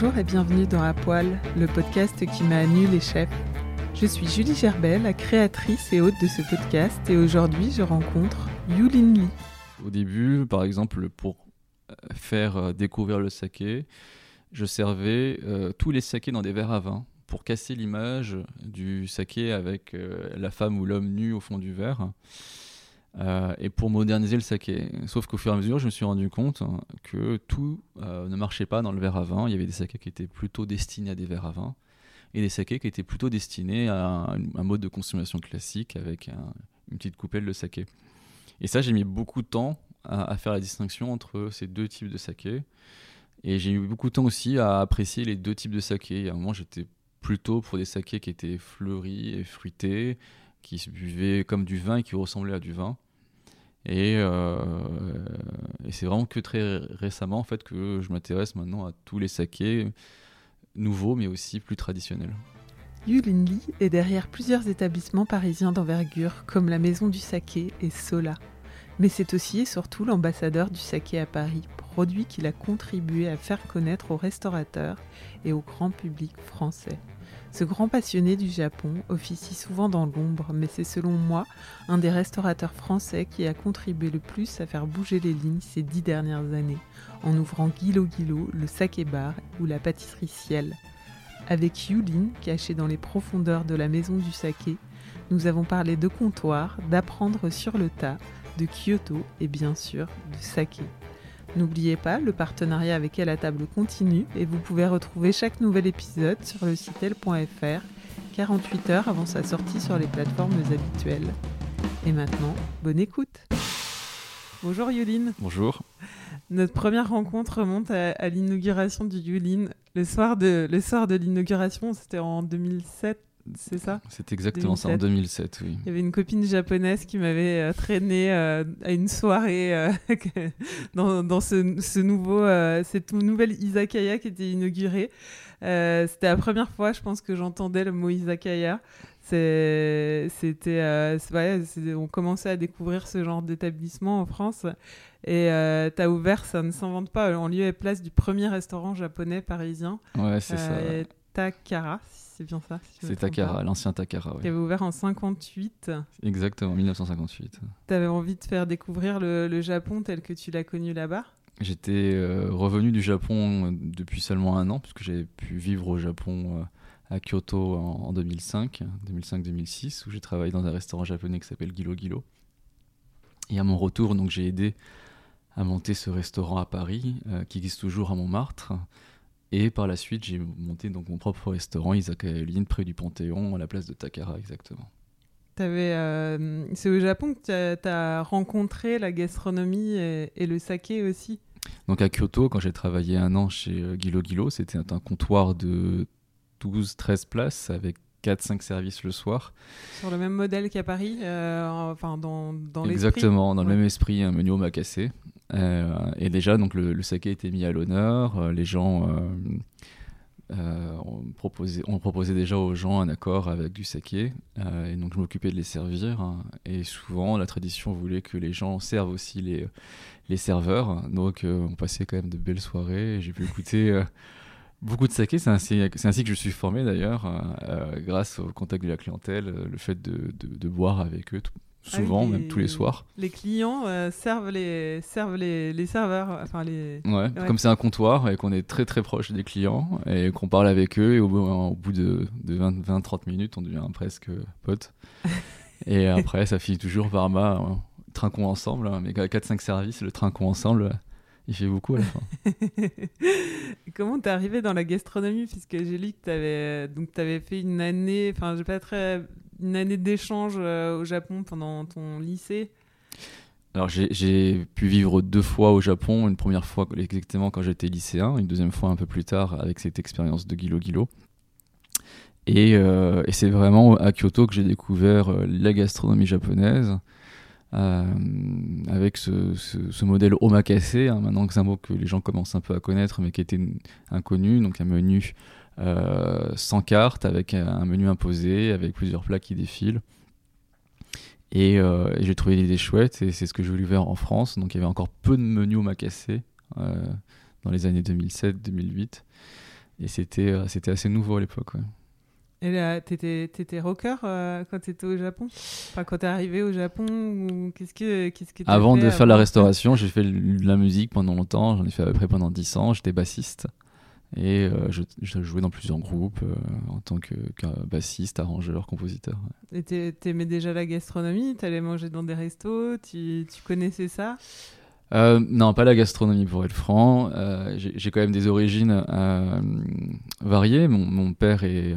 Bonjour et bienvenue dans À le podcast qui m'a nu les chefs. Je suis Julie Gerbet, la créatrice et hôte de ce podcast, et aujourd'hui je rencontre Yulin Lee. Au début, par exemple, pour euh, faire euh, découvrir le saké, je servais euh, tous les sakés dans des verres à vin pour casser l'image du saké avec la femme ou l'homme nu au fond du verre. Euh, et pour moderniser le saké. Sauf qu'au fur et à mesure, je me suis rendu compte hein, que tout euh, ne marchait pas dans le verre à vin. Il y avait des sakés qui étaient plutôt destinés à des verres à vin et des sakés qui étaient plutôt destinés à un, mode de consommation classique avec un- une petite coupelle de saké. Et ça, j'ai mis beaucoup de temps à, à faire la distinction entre ces deux types de saké. Et j'ai eu beaucoup de temps aussi à apprécier les deux types de saké. A un moment, j'étais plutôt pour des sakés qui étaient fleuris et fruités, qui se buvaient comme du vin et qui ressemblaient à du vin. Et, euh, et c'est vraiment que très récemment que je m'intéresse maintenant à tous les sakés nouveaux mais aussi plus traditionnels. Lee est derrière plusieurs établissements parisiens d'envergure comme la Maison du Saké et Sola. Mais c'est aussi et surtout l'ambassadeur du saké à Paris, produit qu'il a contribué à faire connaître aux restaurateurs et au grand public français. Ce grand passionné du Japon officie souvent dans l'ombre, mais c'est selon moi un des restaurateurs français qui a contribué le plus à faire bouger les lignes ces dix dernières années, en ouvrant Guilo Guilo, le saké bar ou la pâtisserie Ciel. Avec Yulin, caché dans les profondeurs de la maison du saké, nous avons parlé de comptoir, d'apprendre sur le tas, de Kyoto et bien sûr de saké. N'oubliez pas, le partenariat avec Elle à table continue et vous pouvez retrouver chaque nouvel épisode sur le site elle.fr 48 heures avant sa sortie sur les plateformes habituelles. Et maintenant, bonne écoute Bonjour Yulin Bonjour. notre première rencontre remonte à, à l'inauguration du Yulin. Le soir de, le soir de l'inauguration, c'était en 2007, c'est ça C'est exactement ça en 2007, oui. Il y avait une copine japonaise qui m'avait euh, traîné euh, à une soirée euh, dans, dans ce, ce nouveau, euh, cette nouvelle izakaya qui était inaugurée. C'était la première fois, je pense, que j'entendais le mot izakaya. C'était, ouais, on commençait à découvrir ce genre d'établissement en France. Et euh, t'as ouvert, ça ne s'invente pas, en lieu et place du premier restaurant japonais parisien, Ouais, c'est ça. euh, Takara, si c'est bien ça. si C'est Takara, l'ancien Takara, Qui oui. avait ouvert en 58. Exactement, 1958. T'avais envie de faire découvrir le, le Japon tel que tu l'as connu là-bas? J'étais euh, revenu du Japon euh, depuis seulement un an, puisque j'avais pu vivre au Japon euh, à Kyoto en, en 2005, 2005-2006, où j'ai travaillé dans un restaurant japonais qui s'appelle Gilo Gilo. Et à mon retour, donc j'ai aidé à monter ce restaurant à Paris, euh, qui existe toujours à Montmartre. Et par la suite, j'ai monté donc mon propre restaurant, Izakaya Line, près du Panthéon, à la place de Takara, exactement. Euh, C'est au Japon que tu as rencontré la gastronomie et, et le saké aussi Donc à Kyoto, quand j'ai travaillé un an chez euh, Gilo Gilo, c'était un comptoir de 12-13 places avec 4-5 services le soir. Sur le même modèle qu'à Paris euh, Enfin, dans, dans Exactement, dans le même esprit, un menu omakase. Euh, et déjà, donc le, saké était mis à l'honneur. euh, les gens euh, on, proposait, déjà aux gens un accord avec du saké, et donc je m'occupais de les servir. hein. et souvent, la tradition voulait que les gens servent aussi les, serveurs. Donc, on passait quand même de belles soirées. J'ai pu écouter beaucoup de saké. C'est ainsi, que je suis formé d'ailleurs, grâce au contact de la clientèle, le fait de boire avec eux tout, souvent, Ah oui, même tous les soirs. Les clients euh, servent, les, servent les, les serveurs. Enfin, les... Ouais, Ouais. comme c'est un comptoir et qu'on est très très proche des clients et qu'on parle avec eux et au bout, au bout de, de 20-30 minutes, on devient presque potes. et après, ça finit toujours par ma hein, trinquons ensemble, mais 4-5 services, le trinquons ensemble, il fait beaucoup à la fin. Comment t'es arrivé dans la gastronomie? Puisque j'ai lu que t'avais donc t'avais fait une année, enfin j'ai pas très une année d'échange euh, au Japon pendant ton lycée. Alors j'ai- pu vivre deux fois au Japon, une première fois exactement quand j'étais lycéen, une deuxième fois un peu plus tard avec cette expérience de Gilo Gilo. Et, euh, et c'est vraiment à Kyoto que j'ai découvert euh, la gastronomie japonaise, avec ce modèle omakase, hein, maintenant que c'est un mot que les gens commencent un peu à connaître, mais qui était inconnu, donc un menu euh, sans carte, avec un menu imposé, avec plusieurs plats qui défilent. Et, euh, et j'ai trouvé l'idée chouette et c'est ce que j'ai voulu faire en France. Donc il y avait encore peu de menus omakase euh, dans les années 2007-2008. Et c'était c'était assez nouveau à l'époque. ouais. Et là, t'étais t'étais rocker euh, quand t'étais au Japon? Enfin, quand t'es arrivé au Japon ou qu'est-ce que qu'est-ce que Avant fait de faire la restauration, j'ai fait de la musique pendant longtemps. J'en ai fait à peu près pendant 10 ans. J'étais bassiste. Et euh, je, je jouais dans plusieurs groupes euh, en tant que, que bassiste, arrangeur, compositeur. Et t'aimais déjà la gastronomie? T'allais manger dans des restos? Tu, tu connaissais ça? Euh, non, pas la gastronomie pour être franc. J'ai quand même des origines variées. Mon, mon père est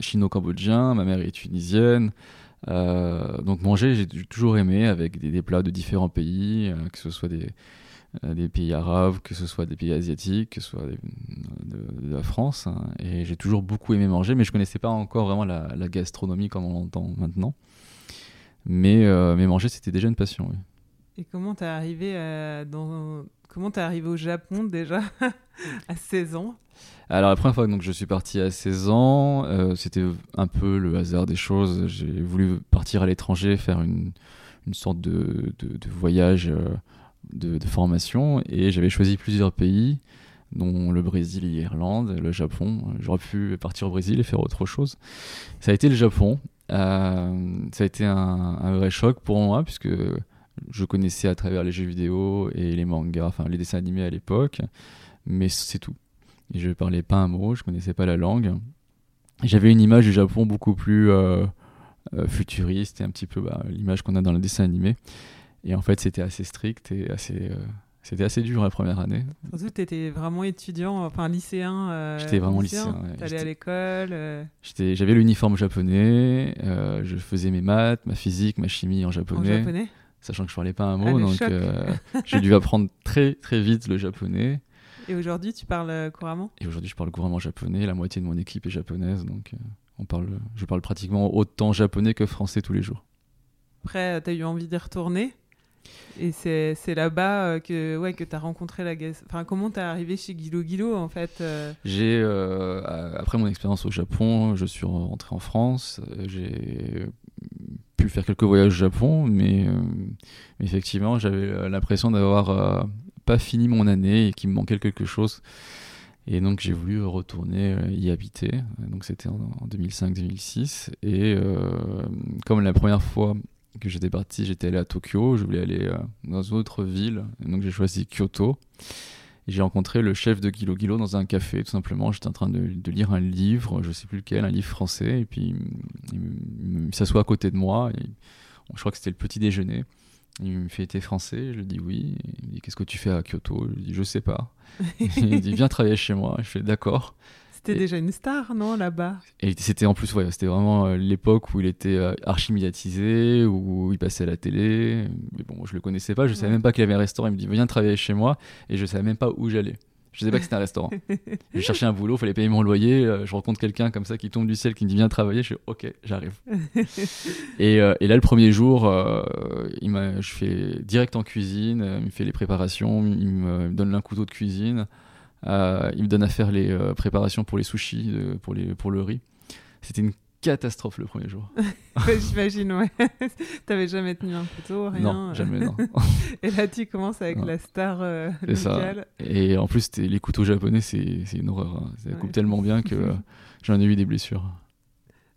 chino-cambodgien, ma mère est tunisienne. Donc manger, j'ai toujours aimé avec des, des plats de différents pays, que ce soit des, des pays arabes, que ce soit des pays asiatiques, que ce soit des- de, de la France. hein. Et j'ai toujours beaucoup aimé manger, mais je connaissais pas encore vraiment la, la gastronomie comme on l'entend maintenant. Mais, euh, mais manger, c'était déjà une passion. oui. Et comment t'es arrivé euh, dans comment t'es arrivé au Japon déjà à 16 ans? Alors la première fois donc je suis parti à 16 ans, euh, c'était un peu le hasard des choses. J'ai voulu partir à l'étranger, faire une, une sorte de, de, de voyage euh, de, formation et j'avais choisi plusieurs pays, dont le Brésil l'Irlande, le Japon. J'aurais pu partir au Brésil et faire autre chose. Ça a été le Japon. Euh, ça a été un, vrai choc pour moi puisque je connaissais à travers les jeux vidéo et les mangas, enfin les dessins animés à l'époque, mais c'est tout. Et je parlais pas un mot, je connaissais pas la langue. J'avais une image du Japon beaucoup plus euh, euh, futuriste et un petit peu bah, l'image qu'on a dans le dessin animé. Et en fait, c'était assez strict et assez, euh, c'était assez dur la première année. Surtout t'étais vraiment étudiant, enfin lycéen. euh, J'étais vraiment lycéen, ouais. T'allais à l'école. euh, J'avais l'uniforme japonais, euh, je faisais mes maths, ma physique, ma chimie en en japonais, japonais. sachant que je parlais pas un Ah, mot, le donc j'ai dû apprendre très très vite le japonais. Et aujourd'hui, tu parles couramment? Et aujourd'hui, je parle couramment japonais. La moitié de mon équipe est japonaise, donc on parle, je parle pratiquement autant japonais que français tous les jours. Après, tu as eu envie d'y retourner? Et c'est là-bas euh, que, ouais, que tu as rencontré la gas. Enfin, comment tu es arrivé chez Guilo Guilo, en fait euh, J'ai, euh, après mon expérience au Japon, je suis rentré en France. J'ai pu faire quelques voyages au Japon, mais effectivement, j'avais l'impression d'avoir pas fini mon année et qu'il me manquait quelque chose. Et donc j'ai voulu retourner y habiter. Donc c'était en, en 2005-2006. Et comme la première fois que j'étais parti, j'étais allé à Tokyo, je voulais aller euh, dans une autre ville. Donc j'ai choisi Kyoto. J'ai rencontré le chef de Gilo Gilo dans un café, tout simplement. J'étais en train de, de lire un livre, je sais plus lequel, un livre français. Et puis il, s'assoit à côté de moi. Et je crois que c'était le petit déjeuner. Il me fait T'es français? Je lui dis oui. Il me dit Qu'est-ce que tu fais à Kyoto? Je lui dis Je sais pas. il me dit Viens travailler chez moi. Je fais D'accord. C'était Et- déjà une star, non, là-bas? Et c'était en plus, ouais, c'était vraiment euh, l'époque où il était euh, archi médiatisé, où il passait à la télé. Mais bon, je le connaissais pas, je savais Ouais. même pas qu'il avait un restaurant. Il me dit viens travailler chez moi, et je savais même pas où j'allais. Je savais pas que c'était un restaurant. je cherchais un boulot, fallait payer mon loyer. euh, je rencontre quelqu'un comme ça qui tombe du ciel, qui me dit viens travailler. Je fais ok, j'arrive. et, euh, et là, le premier jour, euh, il m'a, je fais direct en cuisine, il me fait les préparations, il me, il me donne un couteau de cuisine. Euh, il me donne à faire les euh, préparations pour les sushis, euh, pour, les, pour le riz. C'était une catastrophe le premier jour. J'imagine, ouais. T'avais jamais tenu un couteau, rien. Non, jamais, non. Et là, tu commences avec la star euh, C'est ça. locale. Et en plus, les couteaux japonais, c'est c'est une horreur. hein. Ça Ouais. coupe tellement bien que euh, j'en ai eu des blessures.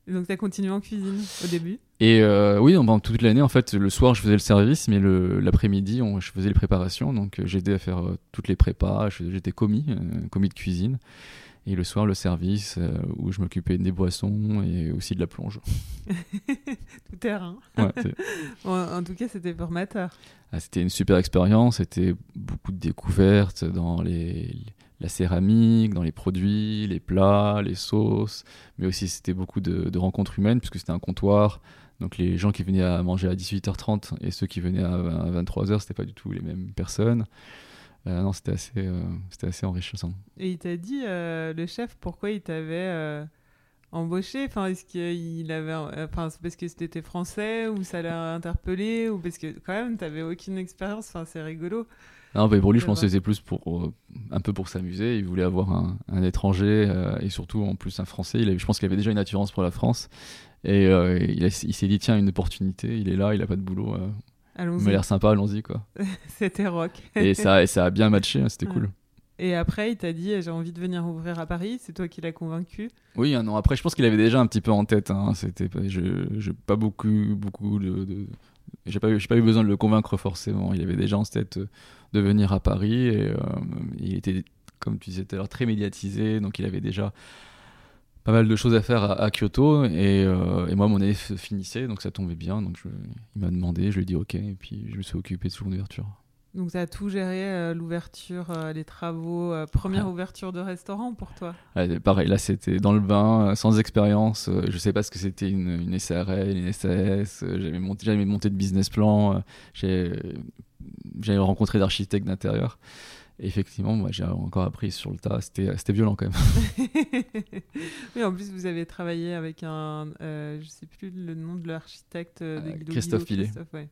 Donc, t'as continué en cuisine au début Et euh, oui, pendant toute l'année, en fait, le soir, je faisais le service, mais l'après-midi, je faisais les préparations. Donc, euh, j'aidais à faire euh, toutes les prépas. J'étais commis, euh, commis de cuisine. Et le soir, le service, où je m'occupais des boissons et aussi de la plonge. Tout terrain. Ouais, c'est- En, en tout cas, c'était formateur. Ah, C'était une super expérience, c'était beaucoup de découvertes dans les, la céramique, dans les produits, les plats, les sauces, mais aussi c'était beaucoup de, rencontres humaines puisque c'était un comptoir. Donc les gens qui venaient à manger à 18h30 et ceux qui venaient à 23h, c'était pas du tout les mêmes personnes. Euh, non, c'était assez, euh, c'était assez enrichissant. Et il t'a dit, euh, le chef, pourquoi il t'avait embauché? Enfin, est-ce qu'il avait, enfin, parce que c'était français ou ça l'a interpellé ou parce que quand même t'avais aucune expérience. Enfin, c'est rigolo. Non, mais pour lui, je Je pense que c'était plus pour euh, un peu pour s'amuser. Il voulait avoir un, un étranger euh, et surtout en plus un Français. Il avait- je pense qu'il avait déjà une attirance pour la France et euh, il, il s'est dit tiens une opportunité. Il est là, il a pas de boulot. euh, il Allons-y. m'a l'air sympa, allons-y quoi. C'était rock. Et ça, et ça a bien matché, hein, c'était Ouais. cool. Et après, il t'a dit, j'ai envie de venir ouvrir à Paris. C'est toi qui l'as convaincu. Oui, un an après, je pense qu'il avait déjà un petit peu en tête. Hein, c'était, je, j'ai pas beaucoup, beaucoup de, de- j'ai pas, pas eu besoin de le convaincre forcément. Il avait déjà en tête euh, de venir à Paris et euh, il était, comme tu disais tout à l'heure, très médiatisé, donc il avait déjà pas mal de choses à faire à, Kyoto et, euh, et moi mon année finissait, donc ça tombait bien. Donc il m'a demandé, je lui ai dit ok, et puis je me suis occupé de son ouverture. Donc, tu as tout géré, euh, l'ouverture, euh, les travaux, euh, première Ah. ouverture de restaurant pour toi? Ouais, pareil, là c'était dans le bain, sans expérience. Je sais pas ce que c'était une, une SARL, une SAS. J'avais monté, j'avais monté de business plan. J'avais rencontré d'architectes d'intérieur. Effectivement, moi j'ai encore appris sur le tas. C'était violent quand même. oui, en plus, vous avez travaillé avec un. je sais plus le nom de l'architecte. Guido Christophe Pillet. Christophe, ouais.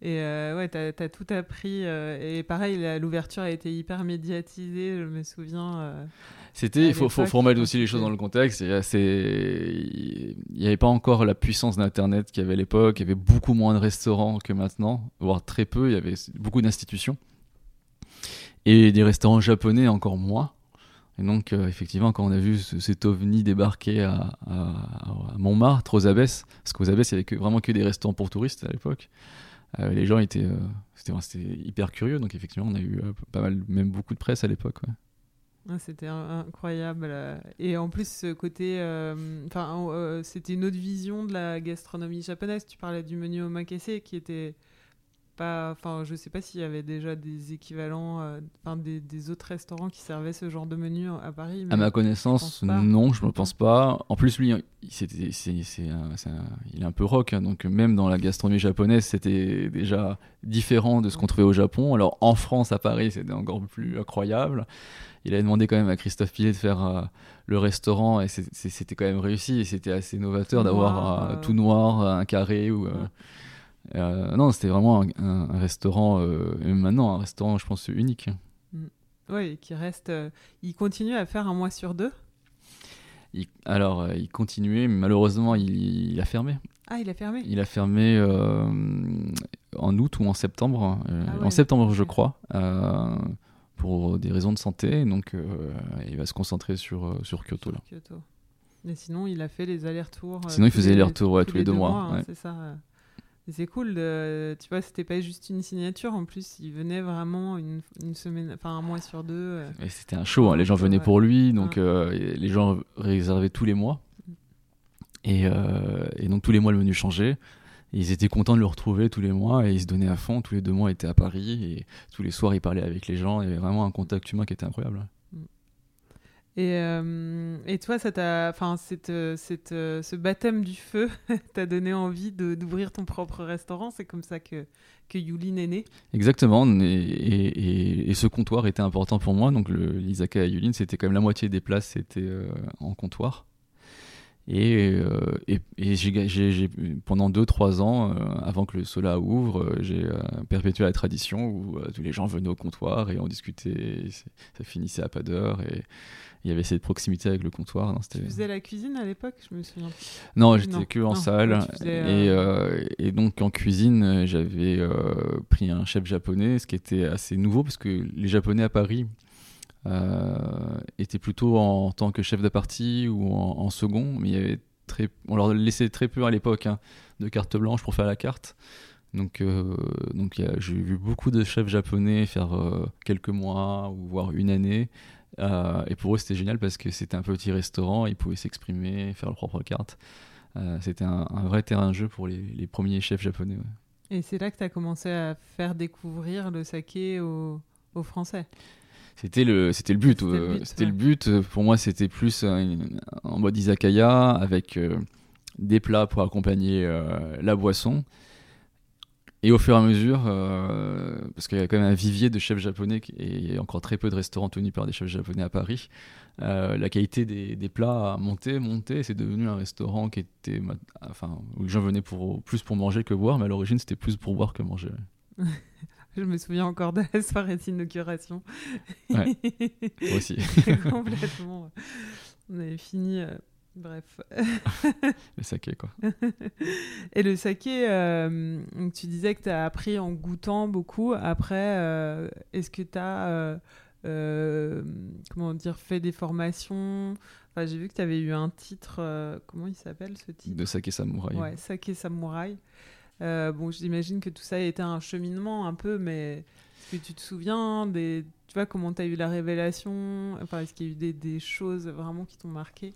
Et euh, ouais, t'as as tout appris. euh, et pareil, l'ouverture a été hyper médiatisée, je me souviens. euh, C'était, il faut, faut, remettre aussi les choses dans le contexte. Il n'y avait pas encore la puissance d'Internet qu'il y avait à l'époque. Il y avait beaucoup moins de restaurants que maintenant, voire très peu. Il y avait beaucoup d'institutions. Et des restaurants japonais encore moins. Et donc, euh, effectivement, quand on a vu ce- cet ovni débarquer à, à- à Montmartre, aux Abbesses, parce qu'aux Abbesses, il n'y avait que, vraiment que des restaurants pour touristes à l'époque, les gens étaient, euh, c'était, hyper curieux. Donc, effectivement, on a eu euh, pas mal, même beaucoup de presse à l'époque. ouais. ah, C'était incroyable. euh. Et en plus, ce côté. euh, euh, c'était une autre vision de la gastronomie japonaise. Tu parlais du menu omakase qui était. Pas, enfin, je sais pas s'il y avait déjà des équivalents, euh, des, des autres restaurants qui servaient ce genre de menu à Paris. À ma connaissance, non, je ne pense pas. En plus, lui, il, c'était- c'est- c'est un- c'est un- il est un peu rock, hein, donc même dans la gastronomie japonaise, c'était déjà différent de ce qu'on trouvait au Japon. Alors en France, à Paris, c'était encore plus incroyable. Il avait demandé quand même à Christophe Pillet de faire euh, le restaurant et c'est- c'était quand même réussi et c'était assez novateur Tout d'avoir noir, euh, euh. tout noir, un carré ou. euh, Ouais. Euh, non, c'était vraiment un, un- un restaurant, euh, maintenant, un restaurant, je pense, unique. Oui, qui reste. euh, il continue à faire un mois sur deux. Il- alors, il continuait, mais malheureusement, il- il a fermé. Ah, il a fermé. Il a fermé en août ou en septembre. euh, Ah ouais, en septembre, je crois, pour des raisons de santé. Donc, il va se concentrer sur, sur Kyoto. Là. Kyoto. Mais sinon, il a fait les allers-retours. Sinon, il faisait les- les retours ouais, tous les deux mois. hein. C'est ça. C'est cool. De... Tu vois, c'était pas juste une signature. En plus, il venait vraiment une, une semaine, enfin un mois sur deux. euh. Et c'était un show. hein, Les gens Ouais. venaient pour lui. Donc, Ouais. euh, les gens réservaient tous les mois. Et, euh, et donc, tous les mois, le menu changeait. Et ils étaient contents de le retrouver tous les mois et ils se donnaient à fond. Tous les deux mois, il était à Paris et tous les soirs, il parlait avec les gens. Il y avait vraiment un contact humain qui était incroyable. Et, euh, et toi, ça t'a, enfin, cette, cette, ce baptême du feu t'a donné envie d'ouvrir ton propre restaurant? C'est comme ça que que Yulin est né? Exactement, et, et- et- ce comptoir était important pour moi. Donc le l'Izaka à Yulin, c'était quand même la moitié des places, c'était euh, en comptoir. Et, euh, et, et j'ai, j'ai- j'ai- pendant 2-3 ans, euh, avant que le Sola ouvre, euh, j'ai perpétué la tradition où tous les gens venaient au comptoir et on discutait. et ça finissait à pas d'heure et il y avait cette proximité avec le comptoir. Non, Tu faisais la cuisine à l'époque Je me souviens. non, j'étais que en non, salle. faisais, et, et donc en cuisine, j'avais pris un chef japonais, ce qui était assez nouveau parce que les Japonais à Paris étaient plutôt en, tant que chef de partie ou en, second, mais il y on leur laissait très peu à l'époque hein, de carte blanche pour faire la carte. Donc, euh, donc j'ai vu beaucoup de chefs japonais faire euh, quelques mois ou voire une année. Euh, et pour eux, c'était génial parce que c'était un petit restaurant, ils pouvaient s'exprimer, faire leur propre carte. Euh, c'était un, vrai terrain de jeu pour les, premiers chefs japonais. Et c'est là que tu as commencé à faire découvrir le saké aux Français? C'était le, c'était le but. C'était le euh, but, le but. Pour moi, c'était plus euh, en mode izakaya avec euh, des plats pour accompagner euh, la boisson. Et au fur et à mesure, euh, parce qu'il y a quand même un vivier de chefs japonais et encore très peu de restaurants tenus par des chefs japonais à Paris, euh, la qualité des, des plats a monté, monté. C'est devenu un restaurant qui était, enfin, où les gens venaient pour, plus pour manger que boire, mais à l'origine, c'était plus pour boire que manger. Je me souviens encore de la soirée d'inauguration. Ouais. Aussi. Complètement. On avait fini. euh, Bref. Le saké, quoi. Et le saké, euh, tu disais que tu as appris en goûtant beaucoup. Après, euh, est-ce que tu as comment dire, fait des formations? Enfin, J'ai vu que tu avais eu un titre. comment il s'appelle ce titre? De saké samouraï. Ouais, saké samouraï. Euh, bon, j'imagine que tout ça a été un cheminement un peu, mais est-ce que tu te souviens des. Tu vois, comment tu as eu la révélation? Enfin, est-ce qu'il y a eu des, choses vraiment qui t'ont marqué?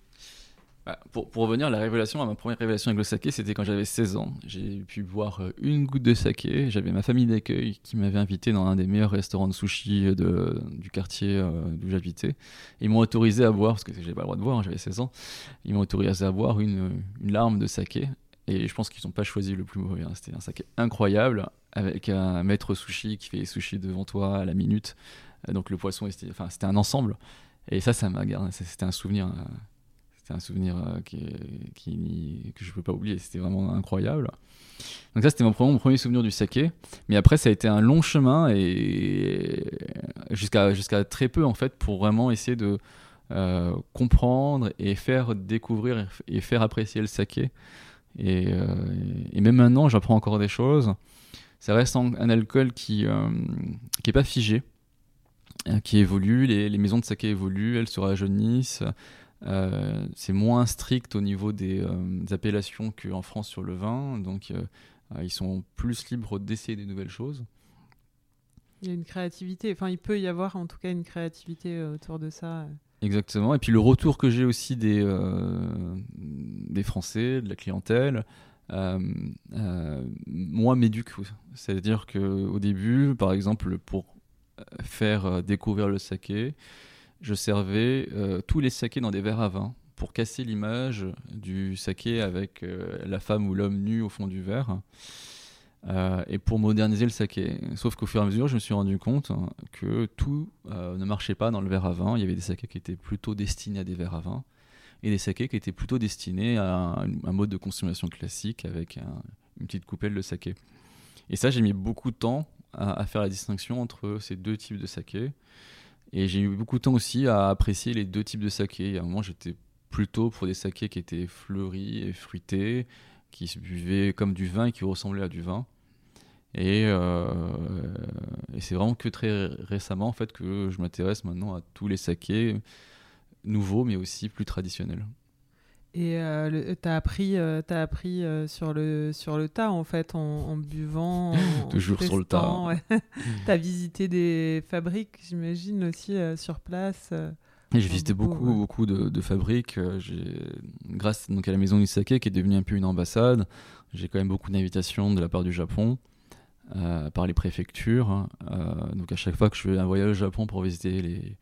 Bah, pour, revenir à la révélation, à ma première révélation avec le saké, c'était quand j'avais 16 ans. J'ai pu boire une goutte de saké. J'avais ma famille d'accueil qui m'avait invité dans un des meilleurs restaurants de sushi du quartier euh, d'où j'habitais. Ils m'ont autorisé à boire, parce que j'avais pas le droit de boire, hein, j'avais 16 ans. Ils m'ont autorisé à boire une larme de saké. Et je pense qu'ils n'ont pas choisi le plus mauvais. hein. C'était un saké incroyable, avec un maître sushi qui fait les sushis devant toi à la minute. Euh, Donc le poisson, c'était un ensemble. Et ça, ça m'a gardé. C'était un souvenir. euh, c'était un souvenir euh, que je ne peux pas oublier. C'était vraiment incroyable. Donc ça, c'était mon premier, souvenir du saké. Mais après, ça a été un long chemin et jusqu'à très peu en fait pour vraiment essayer de comprendre et faire découvrir et faire apprécier le saké. Et, euh, et même maintenant, j'apprends encore des choses. Ça reste un, alcool qui euh, qui est pas figé, euh, qui évolue. Les, maisons de saké évoluent, elles se rajeunissent. Euh, c'est moins strict au niveau des, euh, appellations qu'en France sur le vin, donc euh, euh, ils sont plus libres d'essayer des nouvelles choses. Il y a une créativité, enfin, il peut y avoir en tout cas une créativité euh, autour de ça. Exactement. Et puis le retour que j'ai aussi des, euh, des Français, de la clientèle, euh, euh, moi m'éduque. C'est-à-dire qu'au début, par exemple, pour faire découvrir le saké, je servais tous les sakés dans des verres à vin pour casser l'image du saké avec la femme ou l'homme nu au fond du verre. Euh, et pour moderniser le saké. Sauf qu'au fur et à mesure, je me suis rendu compte hein, que tout euh, ne marchait pas dans le verre à vin. Il y avait des sakés qui étaient plutôt destinés à des verres à vin et des sakés qui étaient plutôt destinés à un, mode de consommation classique avec un- une petite coupelle de saké. Et ça, j'ai mis beaucoup de temps à, à faire la distinction entre ces deux types de saké. Et j'ai eu beaucoup de temps aussi à apprécier les deux types de saké. À un moment, j'étais plutôt pour des sakés qui étaient fleuris et fruités, qui se buvaient comme du vin et qui ressemblaient à du vin. Et, euh, et c'est vraiment que très récemment en fait que je m'intéresse maintenant à tous les sakés nouveaux mais aussi plus traditionnels. Et euh, tu as appris, euh, appris euh, sur, le, sur le tas, en fait, en, en buvant. en Toujours sur le tas. ouais. tu as visité des fabriques, j'imagine, aussi euh, sur place. Et j'ai visité beaucoup, beaucoup, ouais. beaucoup de, de fabriques. Grâce donc, à la maison du saké, qui est devenue un peu une ambassade, j'ai quand même beaucoup d'invitations de la part du Japon, euh, par les préfectures. hein. Euh, donc à chaque fois que je fais un voyage au Japon pour visiter les,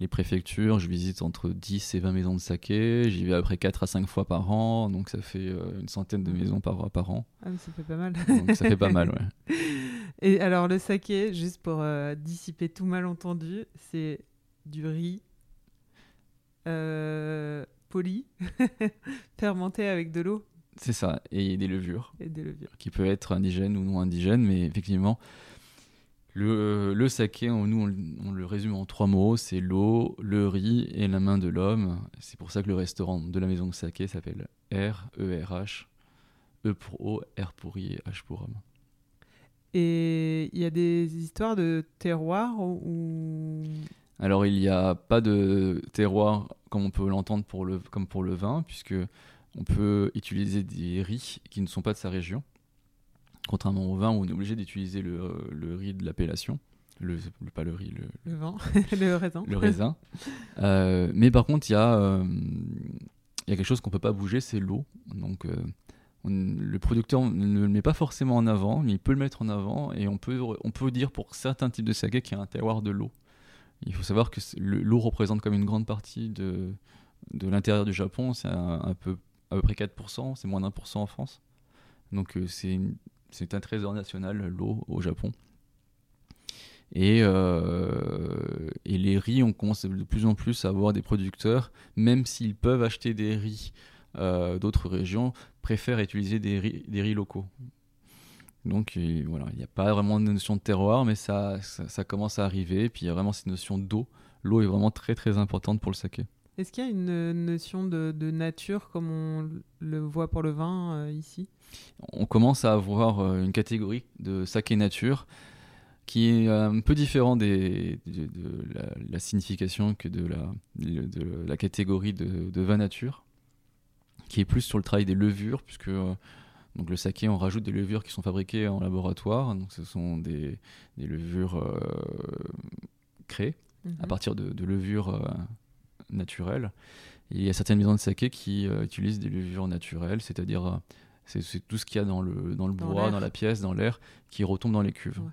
les préfectures, je visite entre 10 et 20 maisons de saké. J'y vais après 4 à 5 fois par an, donc ça fait euh, une centaine de maisons par, par an. Ah, mais ça fait pas mal. Donc ça fait pas mal, ouais. Et alors, le saké, juste pour euh, dissiper tout malentendu, c'est du riz, poli, fermenté avec de l'eau C'est ça, et des levures, et des levures. qui peuvent être indigènes ou non indigènes, mais effectivement, le, le saké, on- nous, on, on le résume en trois mots c'est l'eau, le riz et la main de l'homme. C'est pour ça que le restaurant de la maison de saké s'appelle R, E-R-H, E pour eau, R pour riz et H pour homme. Et il y a des histoires de terroir ou- ou Alors, il n'y a pas de terroir comme on peut l'entendre pour le, comme pour le vin, puisque on peut utiliser des riz qui ne sont pas de sa région. Contrairement au vin, où on est obligé d'utiliser le, le riz de l'appellation. Le, le- pas le riz, le, le vin, le raisin. le raisin. Euh, mais par contre, il y, a, euh, il y a quelque chose qu'on peut pas bouger, c'est l'eau. Donc, euh, on- le producteur ne le met pas forcément en avant, mais il peut le mettre en avant. Et on peut, on peut dire pour certains types de saké qu'il y a un terroir de l'eau. Il faut savoir que l'eau représente comme une grande partie de, de l'intérieur du Japon. C'est un, un peu, à peu près 4%, c'est moins d'un pour cent en France. Donc, euh, c'est c'est un trésor national, l'eau au Japon. Et, euh, et les riz, on commence de plus en plus à avoir des producteurs, même s'ils peuvent acheter des riz euh, d'autres régions, préfèrent utiliser des riz, des riz locaux. Donc voilà, il n'y a pas vraiment de notion de terroir, mais ça, ça, ça commence à arriver. Puis il y a vraiment cette notion d'eau. L'eau est vraiment très très importante pour le saké. Est-ce qu'il y a une notion de, de nature comme on le voit pour le vin euh, ici? On commence à avoir euh, une catégorie de saké nature qui est euh, un peu différent des, de, de la, la signification que de la, de la catégorie de, vin nature, qui est plus sur le travail des levures, puisque euh, donc le saké, on rajoute des levures qui sont fabriquées en laboratoire, donc ce sont des, des levures euh, créées à Mhm. partir de levures naturelles. Et il y a certaines maisons de saké qui euh, utilisent des levures naturelles, c'est-à-dire euh, c'est c'est tout ce qu'il y a dans le, dans le Dans bois, l'air. dans la pièce, dans l'air, qui retombe dans les cuves. Ouais.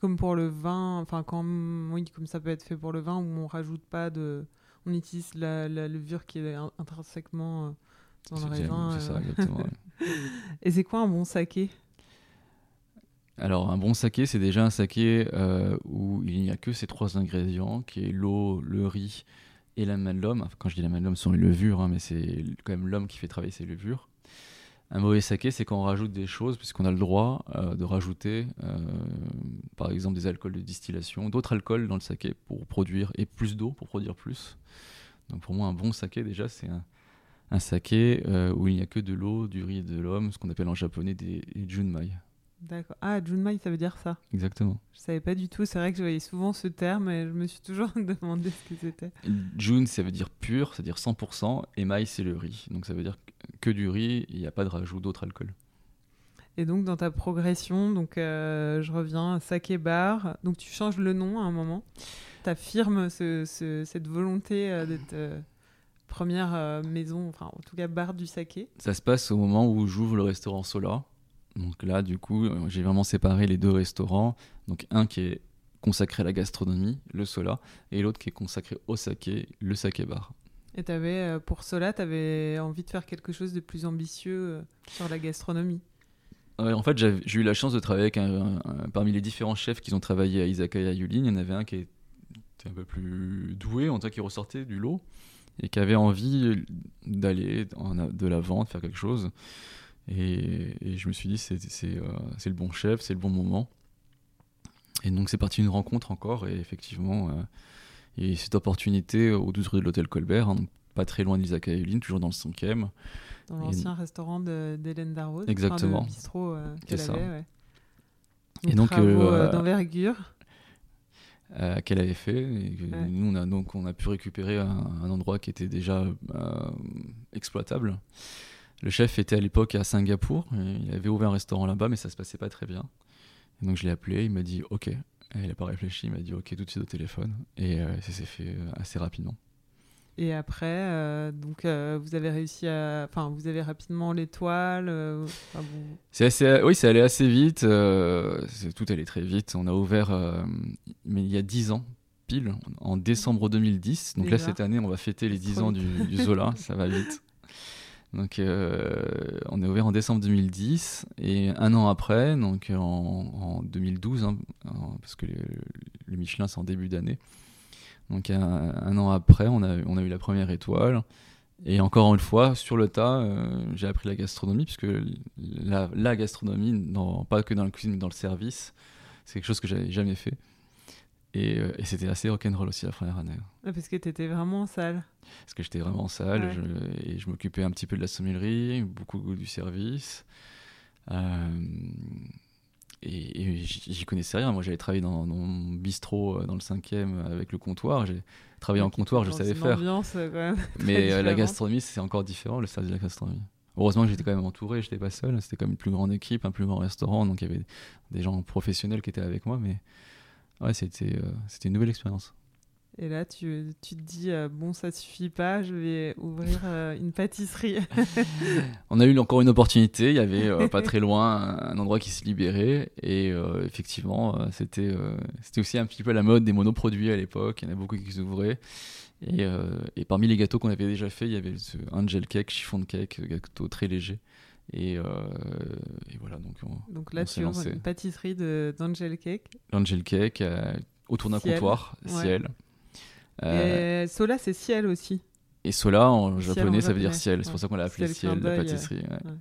Comme pour le vin, enfin quand oui, comme ça peut être fait pour le vin où on rajoute pas de, on utilise la, la levure qui est in- intrinsèquement euh, dans le raisin. C'est ça, exactement. ouais. Et c'est quoi un bon saké? Alors, un bon saké, c'est déjà un saké euh, où il n'y a que ces trois ingrédients, qui est l'eau, le riz et la main de l'homme. Quand je dis la main de l'homme, ce sont les levures, hein, mais c'est quand même l'homme qui fait travailler ces levures. Un mauvais saké, c'est quand on rajoute des choses, puisqu'on a le droit euh, de rajouter, euh, par exemple, des alcools de distillation, d'autres alcools dans le saké pour produire, et plus d'eau pour produire plus. Donc pour moi, un bon saké, déjà, c'est un, un saké euh, où il n'y a que de l'eau, du riz et de l'homme, ce qu'on appelle en japonais des junmai. D'accord. Ah, junmai, ça veut dire ça. Exactement. Je savais pas du tout. C'est vrai que je voyais souvent ce terme et je me suis toujours demandé ce que c'était. Jun, ça veut dire pur, c'est-à-dire 100%, et mai, c'est le riz. Donc ça veut dire que du riz, il n'y a pas de rajout d'autres alcools. Et donc dans ta progression, donc euh, je reviens à Saké Bar. Donc tu changes le nom à un moment. Tu affirmes ce- ce- cette volonté euh, d'être euh, première maison, enfin en tout cas bar du saké. Ça se passe au moment où j'ouvre le restaurant Sola. Donc là, du coup, euh, j'ai vraiment séparé les deux restaurants. Donc un qui est consacré à la gastronomie, le Sola, et l'autre qui est consacré au saké, le Saké Bar. Et t'avais, euh, pour cela, tu avais envie de faire quelque chose de plus ambitieux euh, sur la gastronomie? En fait, j'ai eu la chance de travailler avec un, un- parmi les différents chefs qui ont travaillé à Izakaya Yulin. Il y en avait un qui était un peu plus doué, en tout cas qui ressortait du lot, et qui avait envie d'aller de l'avant, de faire quelque chose. Et, et je me suis dit, c'est euh, c'est le bon chef, c'est le bon moment. Et donc, c'est parti une rencontre encore, et effectivement, euh, il y a eu cette opportunité au-dessus de l'hôtel Colbert, hein, pas très loin d'Izakaya Yulin, toujours dans le cinquième. Dans Et- l'ancien restaurant de- d'Hélène Darroze. Exactement. Enfin, de bistrot euh, qu'elle C'est ça. avait, ouais. Et donc, euh, euh, d'envergure. euh, qu'elle avait fait. Et Ouais. Nous, on a, donc, on a pu récupérer un, un endroit qui était déjà euh, exploitable. Le chef était à l'époque à Singapour. il avait ouvert un restaurant là-bas, mais ça se passait pas très bien. Et donc je l'ai appelé, il m'a dit OK. Et il n'a pas réfléchi, il m'a dit OK tout de suite au téléphone. Et euh, ça s'est fait euh, assez rapidement. Et après, euh, donc euh, vous avez réussi à, enfin vous avez rapidement l'étoile. euh, enfin, vous- C'est assez, oui, c'est allé assez vite. tout allait très vite. On a ouvert, mais il y a 10 ans, pile, en décembre 2010. Donc là, cette année, on va fêter les C'est 10 trop ans du, du Zola. ça va vite. Donc, euh, on est ouvert en décembre 2010 et un an après, donc en, en 2012, hein, parce que le, Michelin c'est en début d'année. Donc un, an après, on a, eu la première étoile Et encore une fois, sur le tas, euh, j'ai appris la gastronomie, puisque la, la gastronomie, pas que dans la cuisine, mais dans le service, c'est quelque chose que j'avais jamais fait. Et, euh, et c'était assez rock'n'roll aussi la première année. Ah, Parce que t'étais vraiment en salle. Parce que j'étais vraiment Ouais. je- et je m'occupais un petit peu de la sommellerie, beaucoup du service. Euh, et et j'y connaissais rien. Moi, j'avais travaillé dans, dans mon bistrot euh, dans le cinquième avec le comptoir. J'ai travaillé en comptoir, je savais faire. ambiance, quand même. Mais euh, la gastronomie, c'est encore différent, le service de la gastronomie. Heureusement que j'étais quand même entouré, j'étais pas seul. C'était comme une plus grande équipe, un plus grand restaurant, donc il y avait des gens professionnels qui étaient avec moi. Mais ouais, c'était euh, c'était une nouvelle expérience. Et là, tu, tu te dis, euh, bon, ça suffit pas, je vais ouvrir euh, une pâtisserie. On a eu encore une opportunité. Il y avait euh, pas très loin un, un endroit qui se libérait. Et effectivement, c'était c'était aussi un petit peu la mode des monoproduits à l'époque. Il y en a beaucoup qui s'ouvraient. Et, et parmi les gâteaux qu'on avait déjà fait, il y avait ce angel cake, chiffon de cake, gâteau très léger. Et, euh, et voilà, donc on- Donc là, On tu lancé. une pâtisserie d'Angel Cake. l'angel cake euh, autour d'un comptoir, Ouais. ciel. Euh, Et Sola, c'est ciel aussi. et Sola en Ciel japonais, ça veut dire ciel. C'est ouais. pour ça qu'on l'a appelé ciel, la pâtisserie. ouais.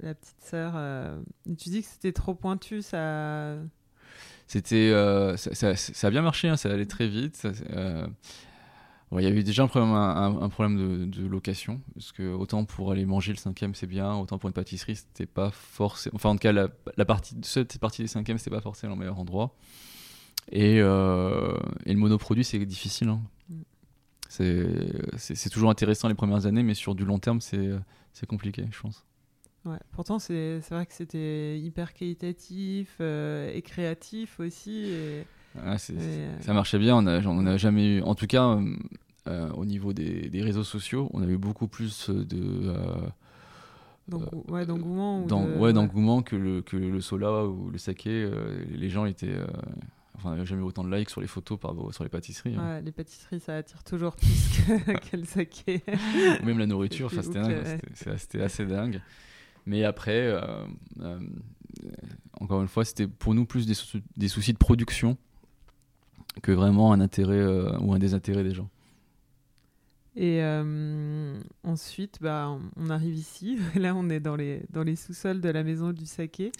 La petite sœur. euh, Tu dis que c'était trop pointu, ça. C'était, euh, ça, ça- ça a bien marché, hein, ça allait très vite. ça, euh, ouais, il y a eu déjà un problème, un, un problème de, de location, parce que autant pour aller manger le cinquième c'est bien, autant pour une pâtisserie c'était pas forcément. Enfin en tout cas la, la partie, cette partie des cinquièmes c'était pas forcément le meilleur endroit. Et, euh, et le monoproduit c'est difficile. hein. Mm. C'est, toujours intéressant les premières années, mais sur du long terme c'est, compliqué, je pense. Ouais. Pourtant, c'est c'est vrai que c'était hyper qualitatif euh, et créatif aussi. Et, C'est- euh, Ça marchait bien, on n'a jamais eu, en tout cas euh, euh, au niveau des, des réseaux sociaux, on a eu beaucoup plus de euh, ouais, d'engouement. ou d'en- de- ouais, d'engouement que le, que le sola ou le saké. les gens étaient, enfin, on n'avait jamais eu autant de likes sur les photos par sur les pâtisseries. hein. Les pâtisseries, ça attire toujours plus que, que le saké. Ou même la nourriture, puis, c'était dingue, assez dingue. Mais après, euh, euh, encore une fois, c'était pour nous plus des, sou- des soucis de production que vraiment un intérêt euh, ou un désintérêt des gens. Et euh, ensuite, bah, on arrive ici. Là, on est dans les, dans les sous-sols de la maison du saké.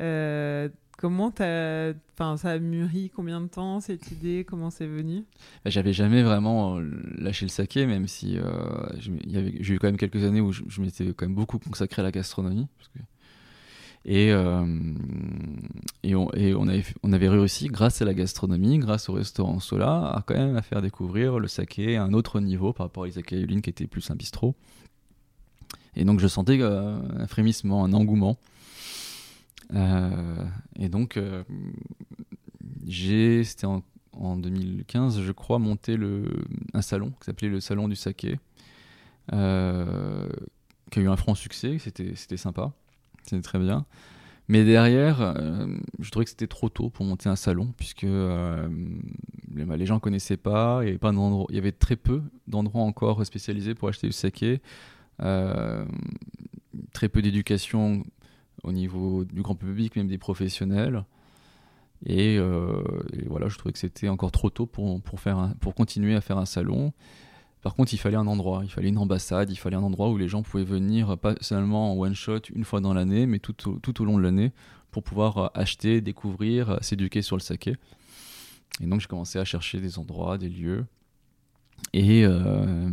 Euh, comment t'as... Ça a mûri? Combien de temps, cette idée? Comment c'est venu? Bah, J'avais jamais vraiment lâché le saké, même si euh, j'ai eu quand même quelques années où je, je m'étais quand même beaucoup consacré à la gastronomie. parce que- et, euh, et, on, et on, avait, on avait réussi, grâce à la gastronomie, grâce au restaurant Sola, à quand même à faire découvrir le saké à un autre niveau par rapport à Isaka Yulin qui était plus un bistrot. Et donc je sentais euh, un frémissement, un engouement. Euh, et donc j'ai, c'était en en 2015, je crois, monté le, un salon qui s'appelait le Salon du Saké, qui a eu un franc succès, c'était c'était sympa, c'était très bien. Mais derrière, euh, je trouvais que c'était trop tôt pour monter un salon, puisque euh, les, bah, les gens ne connaissaient pas, il y avait, il y avait très peu d'endroits encore spécialisés pour acheter du saké, euh, très peu d'éducation au niveau du grand public, même des professionnels. Et, voilà, je trouvais que c'était encore trop tôt pour, pour, faire pour continuer à faire un salon. Par contre, il fallait un endroit, il fallait une ambassade, il fallait un endroit où les gens pouvaient venir, pas seulement en one shot une fois dans l'année, mais tout au, tout au long de l'année, pour pouvoir euh, acheter, découvrir, euh, s'éduquer sur le saké. Et donc, j'ai commencé à chercher des endroits, des lieux. Et euh,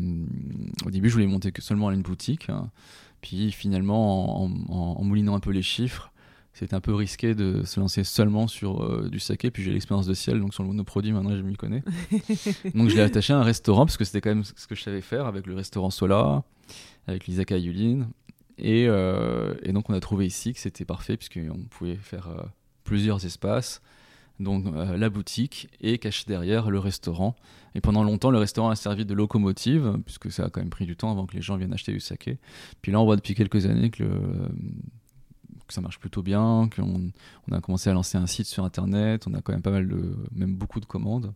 au début, je voulais monter que seulement à une boutique. hein. Puis finalement, en, en- en moulinant un peu les chiffres, c'était un peu risqué de se lancer seulement sur euh, du saké. Puis j'ai l'expérience de ciel, donc sur le monoproduit, maintenant je m'y connais. donc je l'ai attaché à un restaurant, parce que c'était quand même ce que je savais faire avec le restaurant Sola, avec l'Isaka Yulin. Et, euh, et donc on a trouvé ici que c'était parfait, puisqu'on pouvait faire euh, plusieurs espaces. Donc la boutique et caché derrière le restaurant. Et pendant longtemps, le restaurant a servi de locomotive, puisque ça a quand même pris du temps avant que les gens viennent acheter du saké. Puis là, on voit depuis quelques années que, le- que ça marche plutôt bien, qu'on on a commencé à lancer un site sur Internet, on a quand même pas mal de, même beaucoup de commandes.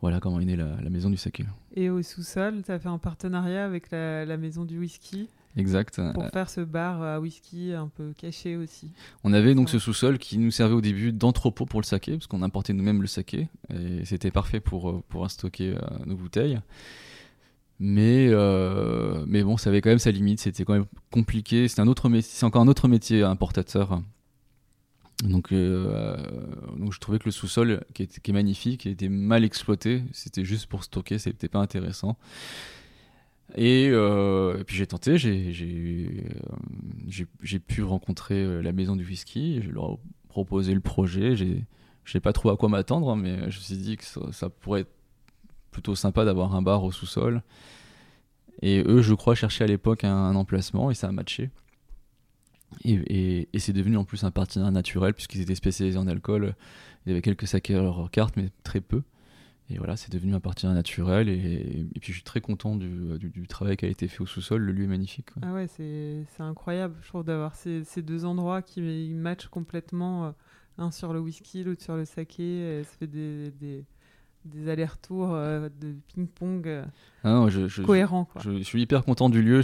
Voilà comment est née la, la maison du saké. Et au sous-sol, tu as fait un partenariat avec la, la maison du whisky Exact. pour faire ce bar à whisky un peu caché aussi. On avait donc ce sous-sol qui nous servait au début d'entrepôt pour le saké, parce qu'on importait nous-mêmes le saké, et c'était parfait pour, euh, pour stocker euh, nos bouteilles. Mais, euh, mais bon, ça avait quand même sa limite. C'était quand même compliqué. C'est un autre c'est encore un autre métier, importateur. Donc, euh, donc je trouvais que le sous-sol, qui est, qui est magnifique, était mal exploité. C'était juste pour stocker, c'était pas intéressant. Et, euh, puis j'ai tenté, j'ai, j'ai, pu rencontrer la maison du whisky. Je leur ai proposé le projet. J'ai, je sais pas trop à quoi m'attendre, mais je me suis dit que ça, ça pourrait être plutôt sympa d'avoir un bar au sous-sol. Et eux, je crois, cherchaient à l'époque un, emplacement et ça a matché. Et, c'est devenu en plus un partenaire naturel puisqu'ils étaient spécialisés en alcool. Il y avait quelques sacs à leur carte, mais très peu. Et voilà, c'est devenu un partenaire naturel. Et, puis je suis très content du, travail qui a été fait au sous-sol. Le lieu est magnifique. Ah ouais, c'est incroyable, je trouve, d'avoir ces, deux endroits qui matchent complètement. Euh, un sur le whisky, l'autre sur le saké. Ça fait des des allers-retours euh, de ping-pong euh, ah je, cohérents. Je, suis hyper content du lieu.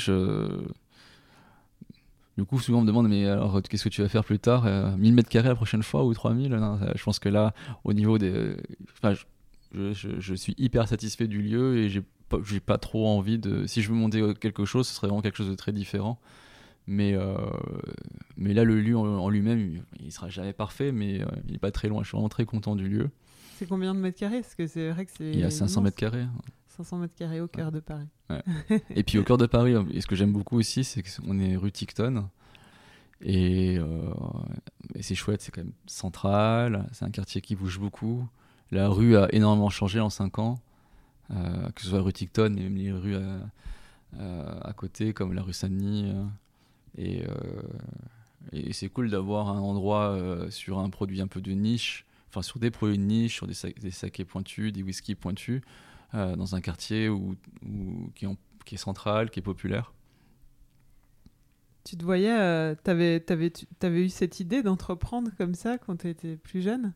Du coup, souvent on me demande, mais alors qu'est-ce que tu vas faire plus tard 1000 euh, mètres carrés la prochaine fois ou 3000 non, Je pense que là, au niveau des. Enfin, je, suis hyper satisfait du lieu et j'ai pas, pas trop envie de. Si je veux monter quelque chose, ce serait vraiment quelque chose de très différent. Mais, mais là, le lieu en, lui-même, il, sera jamais parfait, mais il est pas très loin. Je suis vraiment très content du lieu. C'est combien de mètres carrés? Parce que c'est vrai que c'est. Il y a 500 mètres carrés. 500 mètres carrés au cœur de Paris. et puis au cœur de Paris, et ce que j'aime beaucoup aussi, c'est qu'on est rue Ticton. Et, euh, et c'est chouette, c'est quand même central, c'est un quartier qui bouge beaucoup. La rue a énormément changé en 5 ans, euh, que ce soit rue Ticton et même les rues à, à côté, comme la rue Saint-Denis. Euh, et c'est cool d'avoir un endroit sur un produit un peu de niche enfin sur des produits de niche, sur des, des sakés pointus, des whiskies pointus, euh, dans un quartier où, qui, est central, qui est populaire. Tu te voyais, euh, tu avais, avais, eu cette idée d'entreprendre comme ça quand tu étais plus jeune?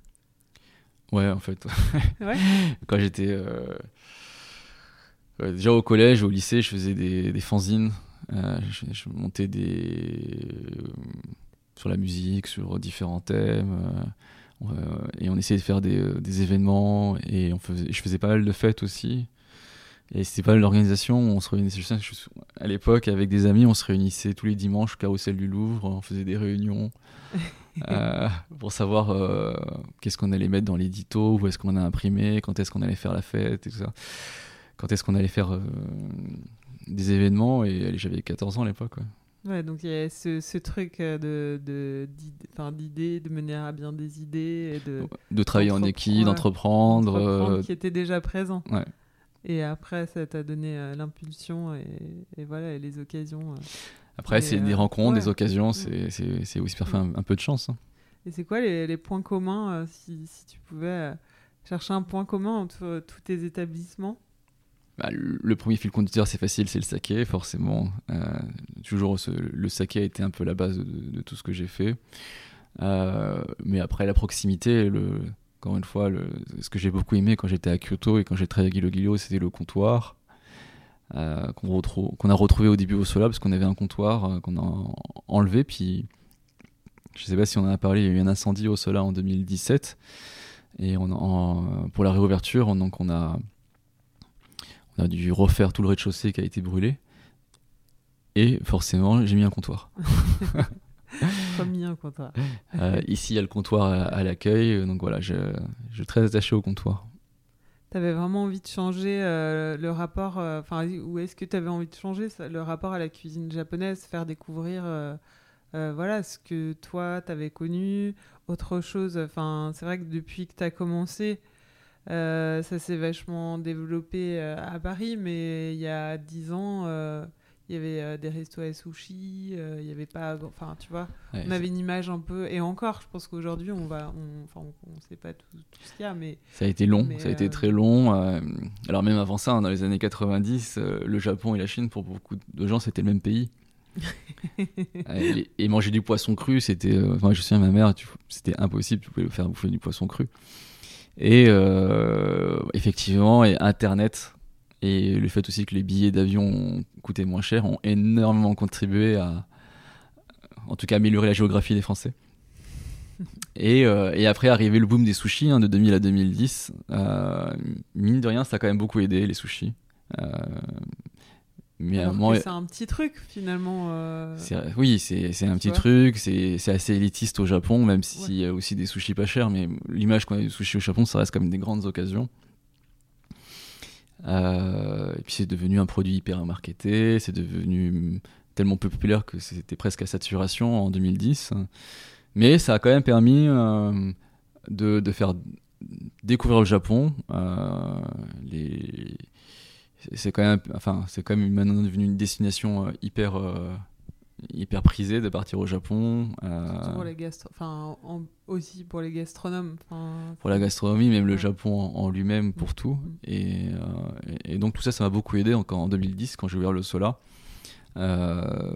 Ouais, en fait. quand j'étais. Euh, déjà au collège, au lycée, je faisais des, des fanzines. Je, je, montais des. sur la musique, sur différents thèmes. Euh, et on essayait de faire des, euh, des événements et on faisait, je faisais pas mal de fêtes aussi. Et c'était pas l'organisation, on se réunissait, à l'époque avec des amis, on se réunissait tous les dimanches au carrousel du Louvre, on faisait des réunions euh, pour savoir qu'est-ce qu'on allait mettre dans l'édito, où est-ce qu'on a imprimé, quand est-ce qu'on allait faire la fête et tout ça. Quand est-ce qu'on allait faire des événements, et j'avais 14 ans à l'époque. Ouais, donc il y a ce, ce truc euh, de, de, d'idées, de mener à bien des idées. Et de, de travailler en équipe, d'entreprendre. Euh, qui était déjà présent. Ouais. Et après, ça t'a donné euh, l'impulsion et, et, voilà, et les occasions. après, c'est des rencontres, des occasions, c'est, c'est, c'est aussi parfois un, peu de chance. Hein. Et c'est quoi les, les points communs, si, si, tu pouvais chercher un point commun entre tous tes établissements? Bah, le premier fil conducteur, c'est facile, c'est le saké, forcément. Euh, toujours, le saké a été un peu la base de, tout ce que j'ai fait. Euh, mais après, la proximité, encore une fois, ce que j'ai beaucoup aimé quand j'étais à Kyoto et quand j'ai travaillé à Guilo, c'était le comptoir. Euh, qu'on a retrouvé au début au Sola parce qu'on avait un comptoir qu'on a enlevé. Puis, je sais pas si on en a parlé, il y a eu un incendie au Sola en 2017. Et pour la réouverture, donc on a on a dû refaire tout le rez-de-chaussée qui a été brûlé. Et forcément, j'ai mis un comptoir. mis un comptoir. Euh, ici, il y a le comptoir à, l'accueil. Donc voilà, je, je, suis très attaché au comptoir. Tu avais vraiment envie de changer euh, le rapport, euh, enfin, ou est-ce que tu avais envie de changer le rapport à la cuisine japonaise, faire découvrir voilà, ce que toi, tu avais connu, autre chose Enfin, c'est vrai que depuis que tu as commencé, euh, ça s'est vachement développé euh, à Paris, mais il y a dix ans, euh, il y avait des restos à sushi, il y avait pas, enfin tu vois, on avait une image un peu, et encore, je pense qu'aujourd'hui on va, enfin on, ne sait pas tout, ce qu'il y a, mais ça a été long, ça a été très long. alors même avant ça, hein, dans les années 90, le Japon et la Chine, pour beaucoup de gens, c'était le même pays. et, manger du poisson cru, c'était, enfin je sais ma mère, c'était impossible, tu pouvais faire bouffer du poisson cru. Et euh, effectivement, et Internet et le fait aussi que les billets d'avion coûtaient moins cher ont énormément contribué à, en tout cas, améliorer la géographie des Français. Et, euh, et, après, arrivé le boom des sushis hein, de 2000 à 2010, euh, mine de rien, ça a quand même beaucoup aidé les sushis. Euh, mais Alors c'est un petit truc finalement. euh, oui, c'est un petit vois. truc, c'est assez élitiste au Japon, même s'il y a aussi des sushis pas chers, mais l'image qu'on a du sushi au Japon, ça reste quand même des grandes occasions. Euh, et puis c'est devenu un produit hyper marketé, c'est devenu tellement peu populaire que c'était presque à saturation en 2010. Mais ça a quand même permis euh, de, de faire découvrir le Japon. Les... c'est- quand même, enfin, c'est quand même maintenant devenu une destination euh, hyper, euh, hyper prisée de partir au Japon. euh, pour les enfin, en- aussi pour les gastronomes. Pour la gastronomie, même le. Japon en, en lui-même pour tout. Et, euh, et- et donc tout ça, ça m'a beaucoup aidé encore en 2010 quand j'ai ouvert le Sola. euh,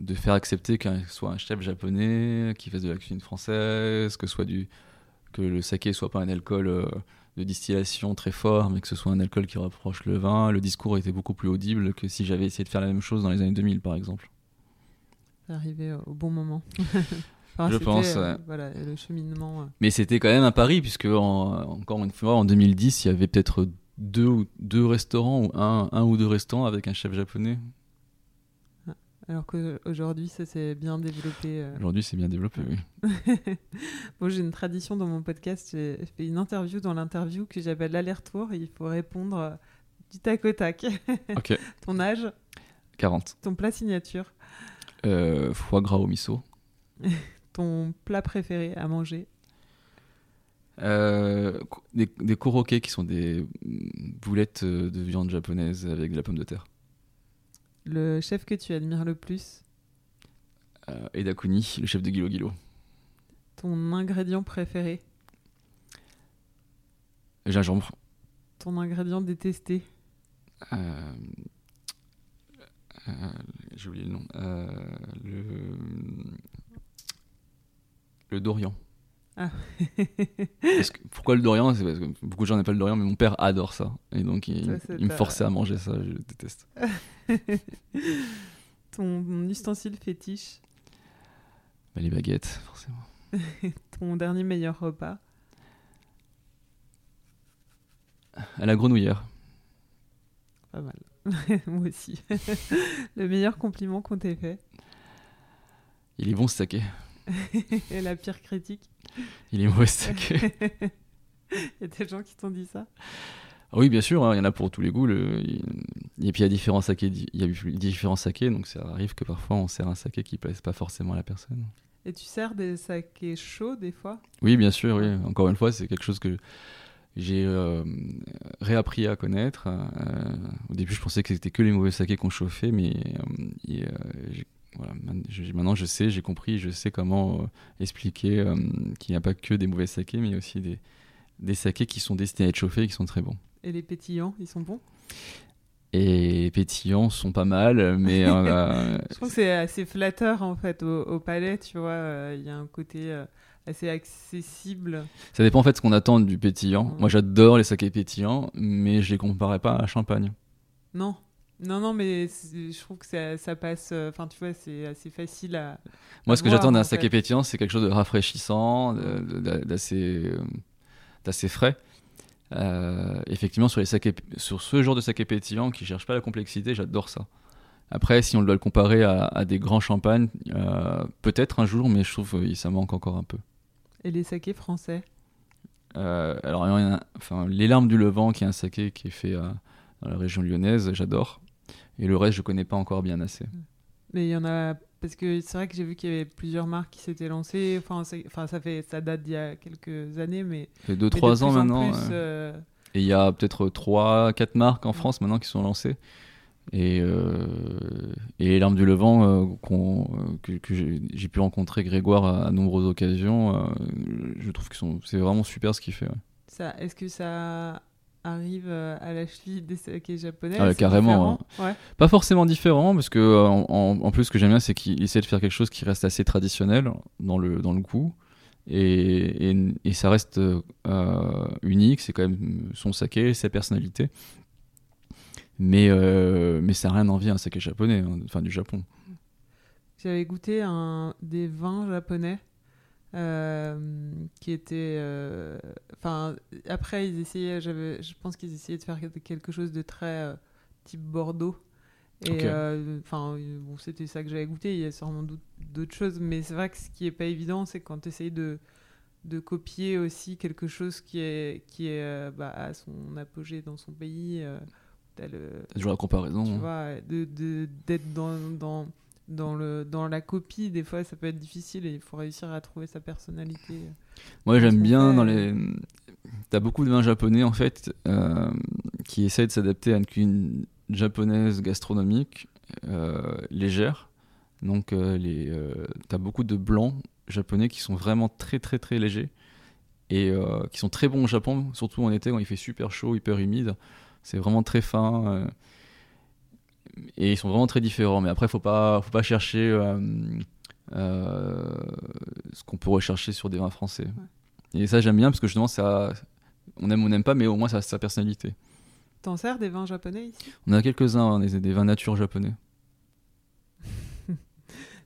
de faire accepter qu'un soit un chef japonais qui fasse de la cuisine française, que soit du que le saké soit pas un alcool euh, de distillation très fort, mais que ce soit un alcool qui rapproche le vin. Le discours était beaucoup plus audible que si j'avais essayé de faire la même chose dans les années 2000, par exemple. arrivé au bon moment. Enfin, Je pense, euh, ouais. Voilà, le cheminement. euh, Mais c'était quand même un pari, puisque en- encore une fois, en 2010, il y avait peut-être deux, restaurants ou un, un ou deux restaurants avec un chef japonais. Alors qu'aujourd'hui, ça s'est bien développé. euh. Aujourd'hui, c'est bien développé, oui. bon, j'ai une tradition dans mon podcast. J'ai fait une interview dans l'interview que j'appelle l'aller-retour et il faut répondre euh, du tac au tac. Ok, ton âge, 40. ton plat signature, Euh, foie gras au miso. ton plat préféré à manger? Euh, des, des koroké qui sont des mm, boulettes de viande japonaise avec de la pomme de terre. Le chef que tu admires le plus. Euh, Eda Kuni, le chef de Gilo Gilo. Ton ingrédient préféré. Gingembre. Ton ingrédient détesté. Euh, euh, J'ai oublié le nom. Euh, le, le Dorian. Ah. Que- pourquoi le Dorian C'est parce que beaucoup de gens pas le Dorian, mais mon père adore ça. Et donc il, Ça, c'est il me forçait à manger ça, je déteste. ton ustensile fétiche. Bah, les baguettes, forcément. Ton dernier meilleur repas. À la grenouillère. Pas mal. Moi aussi. le meilleur compliment qu'on t'ait fait. Il est bon ce saké. Et la pire critique. Il est mauvais saké. Il y a des gens qui t'ont dit ça? Ah oui, bien sûr, hein, il y en a pour tous les goûts. le- Et puis il y a différents sakés, di- il y a eu différents sakés, donc ça arrive que parfois on sert un saké qui plaise pas forcément à la personne. Et tu sers des sakés chauds des fois? Oui, bien sûr, oui. Encore une fois, c'est quelque chose que j'ai euh, réappris à connaître. Euh, au début, je pensais que c'était que les mauvais sakés qu'on chauffait, mais euh, j'ai- voilà, maintenant je sais, j'ai compris, je sais comment euh, expliquer euh, qu'il n'y a pas que des mauvais sakés, mais aussi des, des sakés qui sont destinés à être chauffés et qui sont très bons. Et les pétillants, ils sont bons? Et les pétillants sont pas mal, mais euh, Je trouve que c'est assez flatteur en fait au, au palais, tu vois. Il y a un côté assez accessible. ça dépend en fait de ce qu'on attend du pétillant. Moi, j'adore les sakés pétillants, mais je les comparais pas à champagne. Non, non, non, mais je trouve que ça, ça passe. euh, Enfin, tu vois, c'est assez facile à. Moi, ce que j'attends d'un saké pétillant, c'est quelque chose de rafraîchissant, d'assez euh, d'assez frais. Euh, effectivement, sur, les sakés, sur ce genre de saké pétillant qui cherche pas la complexité, j'adore ça. Après, si on doit le comparer à, à des grands champagnes, peut-être un jour, mais je trouve que ça manque encore un peu. Et les sakés français? Alors, il y en a- enfin, les larmes du Levant, qui est un saké qui est fait dans la région lyonnaise, j'adore. Et le reste, je connais pas encore bien assez. Mais il y en a. Parce que c'est vrai que j'ai vu qu'il y avait plusieurs marques qui s'étaient lancées. Enfin, ça, fait, ça date d'il y a quelques années, mais. Ça fait mais de 2-3 ans maintenant. plus, euh, Et il y a peut-être 3-4 marques en France maintenant qui sont lancées. Et, euh, et les larmes du Levant, euh, euh, que, que j'ai pu rencontrer Grégoire à, à nombreuses occasions, je trouve que c'est vraiment super ce qu'il fait. ouais. Est-ce que ça arrive euh, à la cheville des sakés japonais Ah carrément, Ouais. Pas forcément différent, parce que euh, en, en- en plus, ce que j'aime bien, c'est qu'il essaie de faire quelque chose qui reste assez traditionnel dans le, dans le goût. Et, et, et ça reste euh, unique, c'est quand même son saké, sa personnalité. Mais, euh, mais ça n'a rien envie à un saké japonais, hein, enfin du Japon. J'avais goûté un, des vins japonais euh, qui étaient. euh, Enfin, après, ils essayaient. Je pense qu'ils essayaient de faire quelque chose de très euh, type Bordeaux. Et enfin, bon, c'était ça que j'avais goûté. Il y a sûrement d'autres- choses, mais c'est vrai que ce qui est pas évident, c'est quand tu essayes de de copier aussi quelque chose qui est qui est bah, à son apogée dans son pays. le- T'as toujours la comparaison. tu hein. vois, d'être dans, dans dans le dans la copie. Des fois, ça peut être difficile et il faut réussir à trouver sa personnalité. Moi, j'aime bien fait, dans euh, les. T'as beaucoup de vins japonais en fait euh, qui essayent de s'adapter à une cuisine japonaise gastronomique euh, légère. Donc, euh, les, t'as beaucoup de blancs japonais qui sont vraiment très très très légers et qui sont très bons au Japon, surtout en été quand il fait super chaud, hyper humide. C'est vraiment très fin et ils sont vraiment très différents. Mais après, faut pas faut pas chercher euh, euh, ce qu'on peut rechercher sur des vins français. Et ça, j'aime bien parce que justement, ça, on aime ou on n'aime pas, mais au moins, ça a sa personnalité. T'en sers des vins japonais ici? On a quelques-uns, hein, des, des vins nature japonais.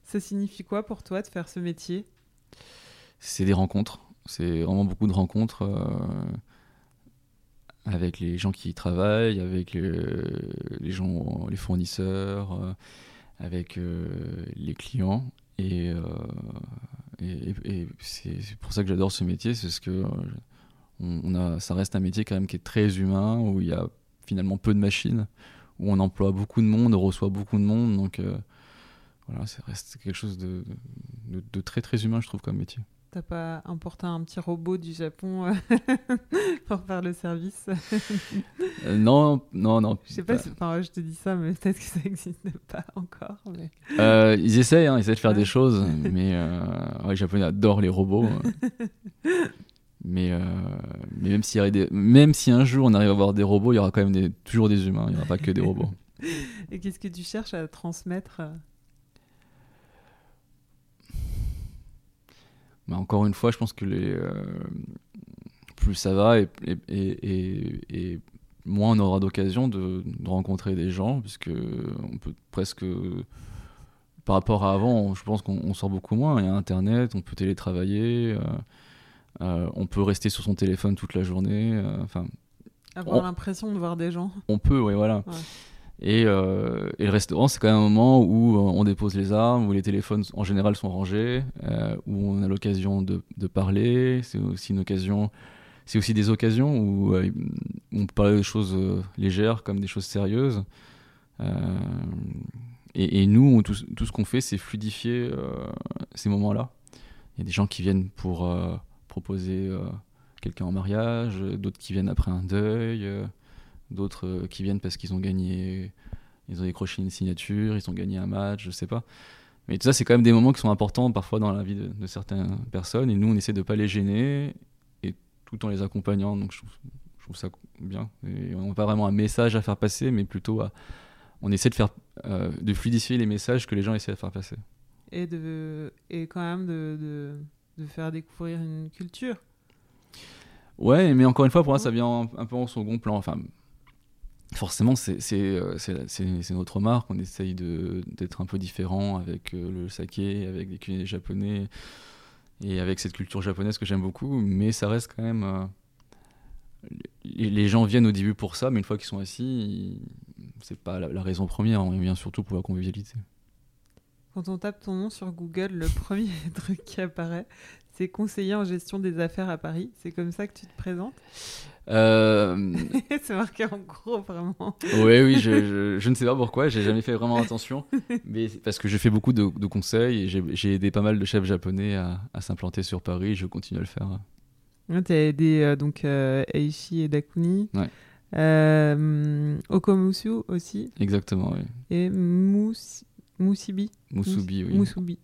Ça signifie quoi pour toi de faire ce métier? C'est des rencontres. C'est vraiment beaucoup de rencontres euh, avec les gens qui y travaillent, avec le- les gens, les fournisseurs, euh, avec euh, les clients. Et, euh, c'est pour ça que j'adore ce métier, c'est parce que ça reste un métier quand même qui est très humain, où il y a finalement peu de machines, où on emploie beaucoup de monde, on reçoit beaucoup de monde. Donc voilà, ça reste quelque chose de- de très très humain, je trouve, comme métier. T'as pas importé un petit robot du Japon euh, pour faire le service? Euh, non, non, non. Je sais pas, Bah, si- enfin, je te dis ça, mais peut-être que ça n'existe pas encore. Mais... euh, ils essayent, hein, ils essayent de faire des choses, mais euh, ouais, les Japonais adorent les robots. euh. mais, mais même, y des- même si un jour on arrive à avoir des robots, il y aura quand même des- toujours des humains, il n'y aura pas que des robots. Et qu'est-ce que tu cherches à transmettre encore une fois, je pense que les, euh, plus ça va et, et, et- et- et moins on aura d'occasion de, de rencontrer des gens, puisque on peut presque, par rapport à avant, je pense qu'on on sort beaucoup moins. Il y a Internet, on peut télétravailler, euh, euh, on peut rester sur son téléphone toute la journée. euh, Enfin, Avoir On- l'impression de voir des gens on peut, oui, voilà. Ouais. Et, euh, et le restaurant, c'est quand même un moment où euh, on dépose les armes, où les téléphones en général sont rangés, euh, où on a l'occasion de, parler. C'est aussi une occasion, c'est aussi des occasions où on peut parler de choses légères comme des choses sérieuses. Et, nous, tout, ce qu'on fait, c'est fluidifier ces moments-là. Il y a des gens qui viennent pour proposer quelqu'un en mariage, d'autres qui viennent après un deuil. D'autres euh, qui viennent parce qu'ils ont gagné, ils ont décroché une signature, ils ont gagné un match, je sais pas. Mais tout ça, c'est quand même des moments qui sont importants parfois dans la vie de, de certaines personnes, et nous, on essaie de pas les gêner, et tout en les accompagnant, donc je trouve, je trouve ça bien. Et on n'a pas vraiment un message à faire passer, mais plutôt à, on essaie de faire, euh, de fluidifier les messages que les gens essaient de faire passer. et, de, et quand même de, de, de faire découvrir une culture. Ouais, mais encore une fois, pour moi, ça vient un, un peu en second plan. Enfin, forcément, euh, c'est- notre marque. On essaye d'être un peu différent avec euh, le saké, avec des cuisiniers japonais et avec cette culture japonaise que j'aime beaucoup. Mais ça reste quand même. euh, les, gens viennent au début pour ça, mais une fois qu'ils sont assis, c'est pas la, la raison première. On vient surtout pour la convivialité. Quand on tape ton nom sur Google, le premier truc qui apparaît, c'est conseiller en gestion des affaires à Paris. C'est comme ça que tu te présentes? Euh, C'est marqué en gros, vraiment. Oui, oui, je, je, je ne sais pas pourquoi, j'ai jamais fait vraiment attention, mais parce que j'ai fait beaucoup de, de conseils et j'ai j'ai aidé pas mal de chefs japonais à, à s'implanter sur Paris, je continue à le faire. Tu as aidé euh, donc, euh, et Dakuni. Ouais. Euh, Okomusu aussi. Exactement, oui. Et Mous- Musubi. Musubi, oui. Musubi.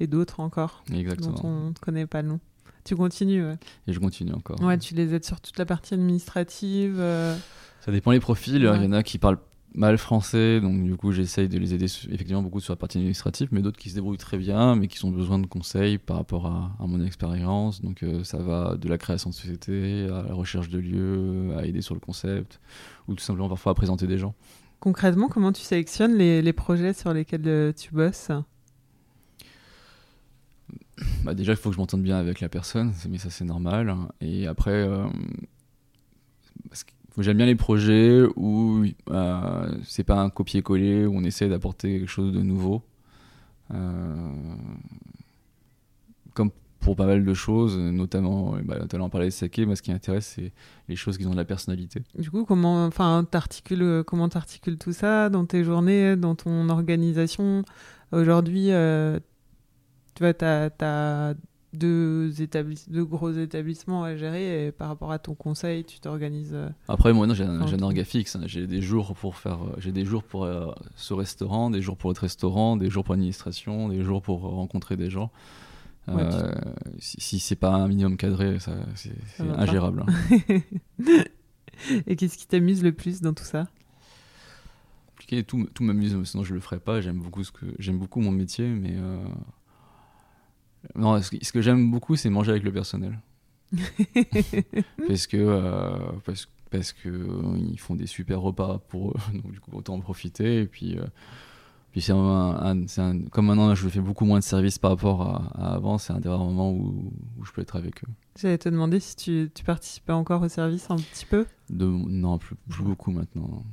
Et d'autres encore, dont Exactement. on ne connaît pas le nom. Tu continues, ouais. Et je continue encore. Ouais, tu les aides sur toute la partie administrative. euh, Ça dépend les profils, il y en a qui parlent mal français, donc du coup j'essaye de les aider su- effectivement beaucoup sur la partie administrative, mais d'autres qui se débrouillent très bien, mais qui ont besoin de conseils par rapport à, à mon expérience. Donc euh, ça va de la création de société à la recherche de lieux, à aider sur le concept, ou tout simplement parfois à présenter des gens. Concrètement, comment tu sélectionnes les, les projets sur lesquels euh, tu bosses? Bah déjà, il faut que je m'entende bien avec la personne, mais ça c'est normal. Et après, euh, J'aime bien les projets où euh, c'est pas un copier-coller, où on essaie d'apporter quelque chose de nouveau. Euh, comme pour pas mal de choses, notamment, bah, l'heure on parlait de saké, moi ce qui m'intéresse c'est les choses qui ont de la personnalité. Du coup, comment enfin t'articules comment t'articules tout ça dans tes journées, dans ton organisation? Aujourd'hui, tu vois, tu as, deux, deux gros établissements à gérer et par rapport à ton conseil, tu t'organises. Euh, Après, moi, j'ai un, un orga fixe. Hein. J'ai des jours pour faire, euh, j'ai des jours pour ce restaurant, des jours pour l'autre restaurant, des jours pour l'administration, des jours pour rencontrer des gens. Si, c'est pas un minimum cadré, c'est ingérable. Hein. et qu'est-ce qui t'amuse le plus dans tout ça? Tout, tout m'amuse, sinon je le ferais pas. J'aime beaucoup, ce que, j'aime beaucoup mon métier, mais. Euh, non, ce, que j'aime beaucoup, c'est manger avec le personnel. parce que. Euh, parce, parce que euh, ils font des super repas pour eux, donc du coup autant en profiter et puis puis c'est un, comme maintenant je fais beaucoup moins de services par rapport à, avant c'est un des rares moments où, où, je peux être avec eux j'allais te demander si tu, tu participais encore au service un petit peu de, non plus, plus beaucoup maintenant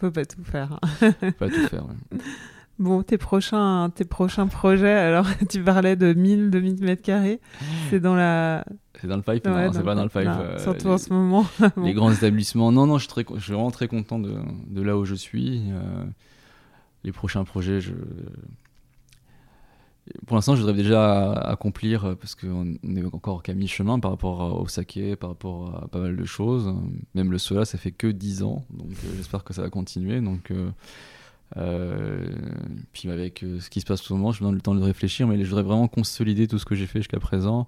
peut pas tout faire. Hein. pas tout faire, Bon, tes prochains, tes prochains projets, alors tu parlais de 1000, 2000 mètres carrés. C'est dans la. C'est dans le pipe, non, c'est pas dans le pipe. Euh, surtout en ce moment. Les grands établissements. Non, non, je suis, très, je suis vraiment très content de, de là où je suis. Euh, les prochains projets, je, pour l'instant, je voudrais déjà accomplir, euh, parce qu'on est encore qu'à mi-chemin par rapport au saké, par rapport à pas mal de choses. Même le sola, ça fait que 10 ans, donc j'espère que ça va continuer. Donc, euh, puis avec ce qui se passe tout le moment, je me donne le temps de réfléchir, mais je voudrais vraiment consolider tout ce que j'ai fait jusqu'à présent.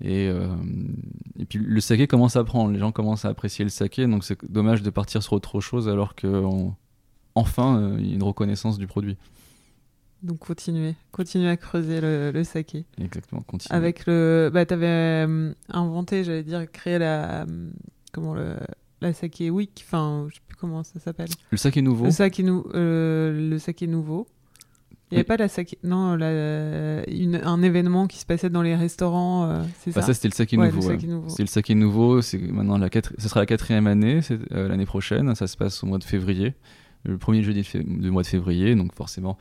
Et, et, puis le saké commence à prendre, les gens commencent à apprécier le saké, donc c'est dommage de partir sur autre chose alors qu'enfin il y a une reconnaissance du produit. Donc continuer, continuer à creuser le, le saké. Exactement, continuer. Avec le, bah t'avais euh, inventé, j'allais dire, créé la, euh, comment le, la saké week, enfin je sais plus comment ça s'appelle. Le saké nouveau. Le saké, nou, euh, le saké nouveau. Il n'y avait pas la saké, non, la, une, un événement qui se passait dans les restaurants, c'est bah, ça. Ça c'était le saké nouveau. C'est le saké nouveau. C'est maintenant la quatre, ce sera la quatrième année, c'est l'année prochaine. Ça se passe au mois de février, le premier jeudi du mois de février, donc forcément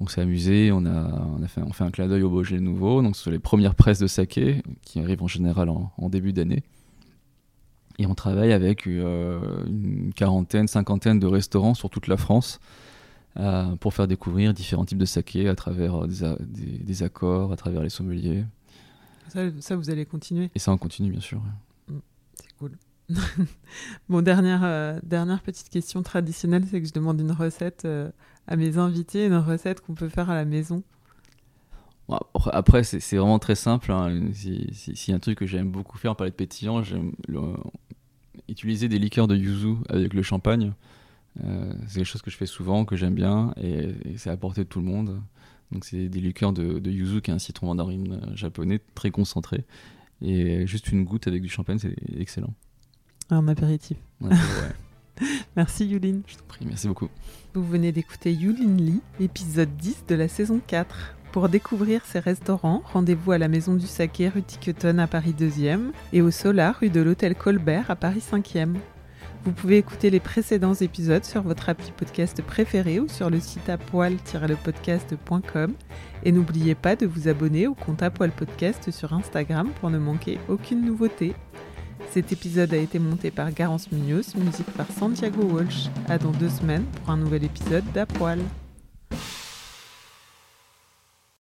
on s'est amusé, on a, on a fait, on fait un clin d'œil au Beaujolais nouveau. Donc, ce sont les premières presses de saké qui arrivent en général en, début d'année. Et on travaille avec euh, une quarantaine, cinquantaine de restaurants sur toute la France euh, pour faire découvrir différents types de saké à travers euh, des, des, accords, à travers les sommeliers. Ça, vous allez continuer? Et ça, on continue, bien sûr. Mm, c'est cool. bon, dernière, dernière petite question traditionnelle, c'est que je demande une recette à mes invités une recette qu'on peut faire à la maison Après, c'est vraiment très simple. Hein. Si, un truc que j'aime beaucoup faire, on parlait de pétillant, j'aime utiliser des liqueurs de yuzu avec le champagne. Euh, c'est quelque chose que je fais souvent, que j'aime bien, et, c'est à portée de tout le monde. Donc c'est des liqueurs de, yuzu qui est un citron mandarine japonais très concentré. Et juste une goutte avec du champagne, c'est excellent. Un apéritif. Merci Yulin. Je t'en prie, merci beaucoup. Vous venez d'écouter Yulin Lee, épisode 10 de la saison 4. Pour découvrir ces restaurants, rendez-vous à la Maison du Saké rue Tiquetonne à Paris 2e et au Solar rue de l'Hôtel Colbert à Paris 5e. Vous pouvez écouter les précédents épisodes sur votre appli podcast préféré ou sur le site apoil-lepodcast.com. Et n'oubliez pas de vous abonner au compte Apoil Podcast sur Instagram pour ne manquer aucune nouveauté. Cet épisode a été monté par Garance Munoz, musique par Santiago Walsh. À dans deux semaines pour un nouvel épisode d'Apoil.